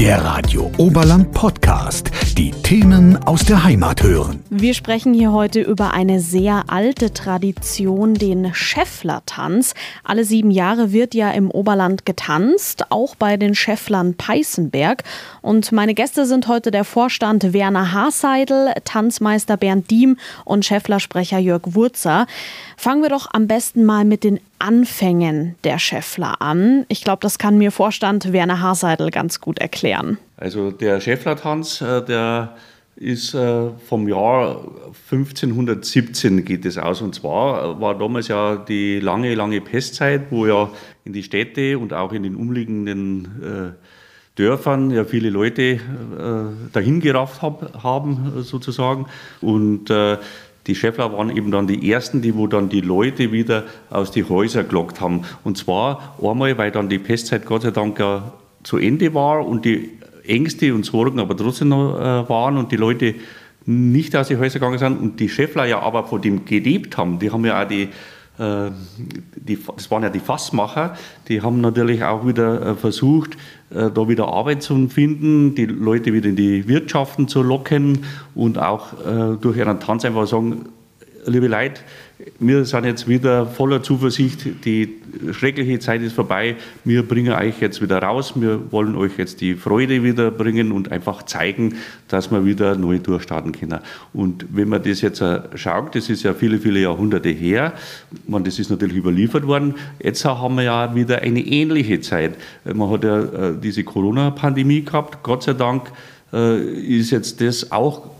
Der Radio Oberland Podcast. Die Themen aus der Heimat hören. Wir sprechen hier heute über eine sehr alte Tradition, den Schäfflertanz. Alle sieben Jahre wird ja im Oberland getanzt, auch bei den Schäfflern Peißenberg. Und meine Gäste sind heute der Vorstand Werner Haaseidel, Tanzmeister Bernd Diem und Schäfflersprecher Jörg Wurzer. Fangen wir doch am besten mal mit den Anfängen der Schäffler an. Ich glaube, das kann mir Vorstand Werner Haaseidel ganz gut erklären. Also der Schäfflertanz, äh, der ist äh, vom Jahr 1517 geht es aus. Und zwar war damals ja die lange, lange Pestzeit, wo ja in die Städte und auch in den umliegenden äh, Dörfern ja viele Leute dahin gerafft haben, sozusagen. Und die Schäffler waren eben dann die ersten, die wo dann die Leute wieder aus die Häuser gelockt haben. Und zwar einmal, weil dann die Pestzeit Gott sei Dank ja zu Ende war und die Ängste und Sorgen aber trotzdem noch äh, waren und die Leute nicht aus die Häuser gegangen sind und die Schäffler ja aber von dem gelebt haben. Die haben ja auch die die, das waren ja die Fassmacher, die haben natürlich auch wieder äh, versucht, äh, da wieder Arbeit zu finden, die Leute wieder in die Wirtschaften zu locken und auch durch ihren Tanz einfach sagen, liebe Leute, wir sind jetzt wieder voller Zuversicht, die schreckliche Zeit ist vorbei, wir bringen euch jetzt wieder raus, wir wollen euch jetzt die Freude wieder bringen und einfach zeigen, dass wir wieder neu durchstarten können. Und wenn man das jetzt schaut, das ist ja viele, viele Jahrhunderte her, man, das ist natürlich überliefert worden, jetzt haben wir ja wieder eine ähnliche Zeit. Man hat ja äh, diese Corona-Pandemie gehabt, Gott sei Dank äh, ist jetzt das auch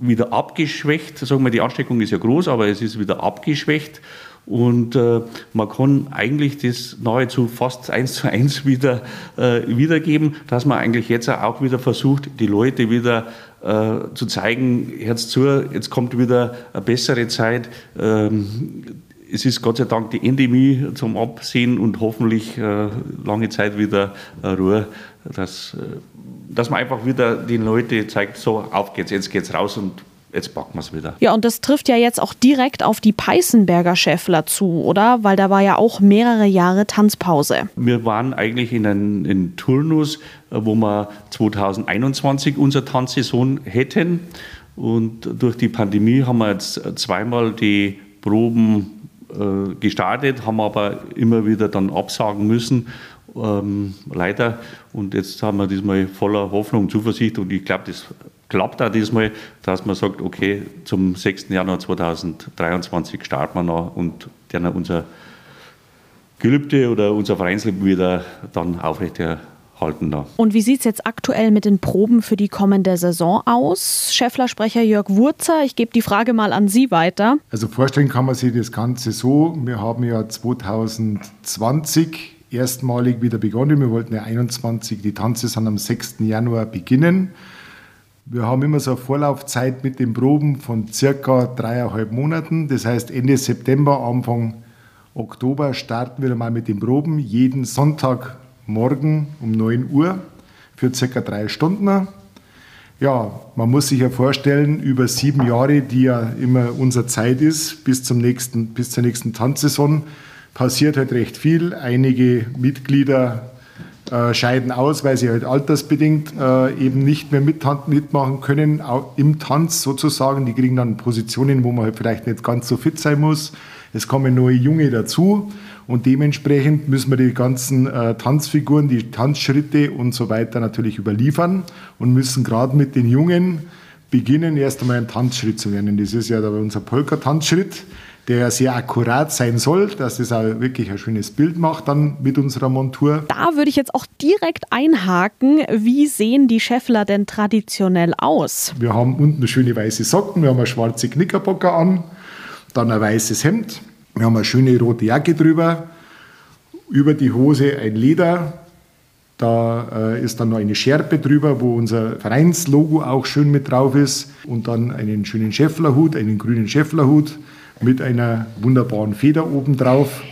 wieder abgeschwächt. Sagen wir, die Ansteckung ist ja groß, aber es ist wieder abgeschwächt. Und äh, man kann eigentlich das nahezu fast eins zu eins wieder äh, wiedergeben, dass man eigentlich jetzt auch wieder versucht, die Leute wieder äh, zu zeigen, Herz zu, jetzt kommt wieder eine bessere Zeit. Ähm, es ist Gott sei Dank die Endemie zum Absehen und hoffentlich äh, lange Zeit wieder Ruhe, dass äh, dass man einfach wieder den Leuten zeigt, so auf geht's, jetzt geht's raus und jetzt packen wir es wieder. Ja, und das trifft ja jetzt auch direkt auf die Peißenberger Schäffler zu, oder? Weil da war ja auch mehrere Jahre Tanzpause. Wir waren eigentlich in einem Turnus, äh, wo wir 2021 unsere Tanzsaison hätten. Und durch die Pandemie haben wir jetzt zweimal die Proben äh, gestartet, haben aber immer wieder dann absagen müssen ähm, leider. Und jetzt haben wir diesmal voller Hoffnung und Zuversicht und ich glaube, das klappt auch diesmal, dass man sagt, okay, zum 6. Januar 2023 starten wir noch und dann unser Gelübde oder unser Vereinsleben wieder dann aufrechterhalten halten da. Und wie sieht es jetzt aktuell mit den Proben für die kommende Saison aus? Scheffler-Sprecher Jörg Wurzer, ich gebe die Frage mal an Sie weiter. Also vorstellen kann man sich das Ganze so, wir haben ja 2020 erstmalig wieder begonnen. Wir wollten ja 21 die Tanzsaison am 6. Januar beginnen. Wir haben immer so eine Vorlaufzeit mit den Proben von circa dreieinhalb Monaten. Das heißt, Ende September, Anfang Oktober starten wir mal mit den Proben. Jeden Sonntagmorgen um 9 Uhr für circa drei Stunden. Ja, man muss sich ja vorstellen, über sieben Jahre, die ja immer unsere Zeit ist, bis, zum nächsten, bis zur nächsten Tanzsaison, passiert halt recht viel. Einige Mitglieder äh, scheiden aus, weil sie halt altersbedingt äh, eben nicht mehr mit, mitmachen können, im Tanz sozusagen. Die kriegen dann Positionen, wo man halt vielleicht nicht ganz so fit sein muss. Es kommen neue Junge dazu und dementsprechend müssen wir die ganzen äh, Tanzfiguren, die Tanzschritte und so weiter natürlich überliefern und müssen gerade mit den Jungen beginnen, erst einmal einen Tanzschritt zu lernen. Das ist ja unser Polka-Tanzschritt der sehr akkurat sein soll, dass es auch wirklich ein schönes Bild macht dann mit unserer Montur. Da würde ich jetzt auch direkt einhaken. Wie sehen die Scheffler denn traditionell aus? Wir haben unten schöne weiße Socken, wir haben eine schwarze Knickerbocker an, dann ein weißes Hemd, wir haben eine schöne rote Jacke drüber, über die Hose ein Leder, da äh, ist dann noch eine Schärpe drüber, wo unser Vereinslogo auch schön mit drauf ist. Und dann einen schönen Schäfflerhut, einen grünen Schäfflerhut mit einer wunderbaren Feder oben drauf,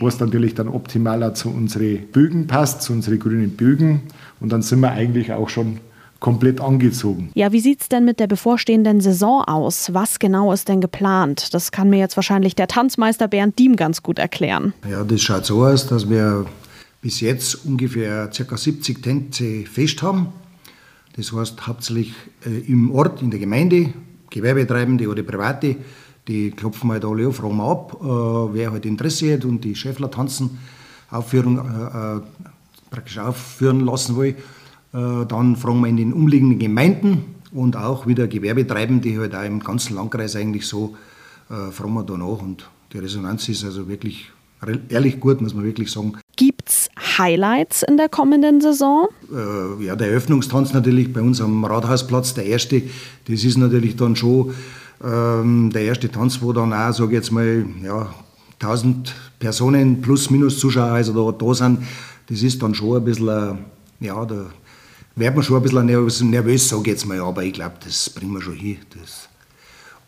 was natürlich dann optimaler zu unseren Bögen passt, zu unseren grünen Bögen. Und dann sind wir eigentlich auch schon komplett angezogen. Ja, wie sieht es denn mit der bevorstehenden Saison aus? Was genau ist denn geplant? Das kann mir jetzt wahrscheinlich der Tanzmeister Bernd Diem ganz gut erklären. Ja, das schaut so aus, dass wir bis jetzt ungefähr ca. 70 Tänze fest haben. Das heißt hauptsächlich äh, im Ort, in der Gemeinde, Gewerbetreibende oder Private, die klopfen halt alle auf, fragen ab, äh, wer halt Interesse hat und die Schäffler tanzen Aufführung äh, äh, praktisch aufführen lassen will. Äh, dann fragen wir in den umliegenden Gemeinden und auch wieder Gewerbetreibende, die halt auch im ganzen Landkreis eigentlich so, äh, fragen wir danach und die Resonanz ist also wirklich ehrlich gut, muss man wirklich sagen. Gibt es Highlights in der kommenden Saison? Äh, ja, der Eröffnungstanz natürlich bei uns am Rathausplatz, der erste. Das ist natürlich dann schon ähm, der erste Tanz, wo dann auch, sage ich jetzt mal, ja, 1000 Personen plus minus Zuschauer also da, da sind. Das ist dann schon ein bisschen, ja, da wird man schon ein bisschen nervös, nervös sage ich jetzt mal, aber ich glaube, das bringen wir schon hin. Das,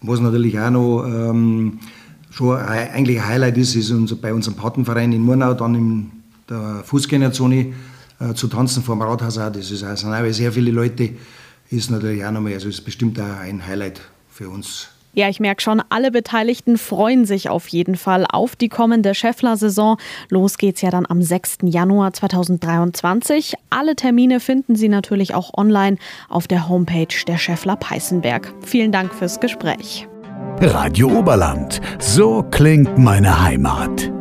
was natürlich auch noch ähm, schon eigentlich ein Highlight ist, ist unser, bei unserem Patenverein in Murnau dann in der Fußgängerzone äh, zu tanzen vor dem Rathaus auch. Das ist, auch, sind auch sehr viele Leute, ist natürlich auch nochmal, also ist bestimmt auch ein Highlight für uns. Ja, ich merke schon, alle Beteiligten freuen sich auf jeden Fall auf die kommende Scheffler-Saison. Los geht's ja dann am 6. Januar 2023. Alle Termine finden Sie natürlich auch online auf der Homepage der Scheffler Peißenberg. Vielen Dank fürs Gespräch. Radio Oberland. So klingt meine Heimat.